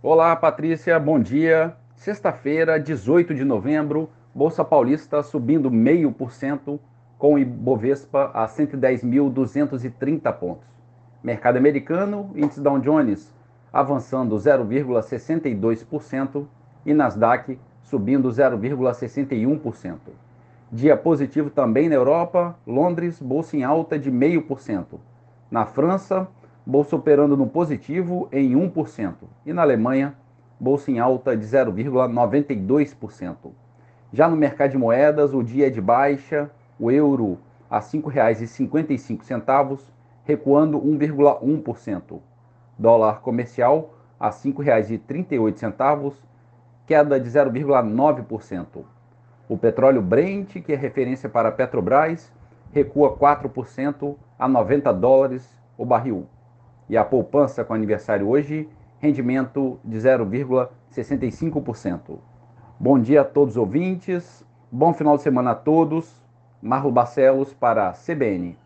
Olá, Patrícia, bom dia. Sexta-feira, 18 de novembro, Bolsa Paulista subindo 0,5%, com Ibovespa a 110.230 pontos. Mercado americano, índice Dow Jones avançando 0,62% e Nasdaq subindo 0,61%. Dia positivo também na Europa, Londres, bolsa em alta de 0,5%. Na França, bolsa operando no positivo em 1%. E na Alemanha, bolsa em alta de 0,92%. Já no mercado de moedas, o dia é de baixa, o euro a R$ 5,55, recuando 1,1%. Dólar comercial a R$ 5,38, queda de 0,9%. O petróleo Brent, que é referência para Petrobras, recua 4% a 90 dólares o barril. E a poupança com aniversário hoje, rendimento de 0,65%. Bom dia a todos os ouvintes, bom final de semana a todos. Marlo Barcelos para a CBN.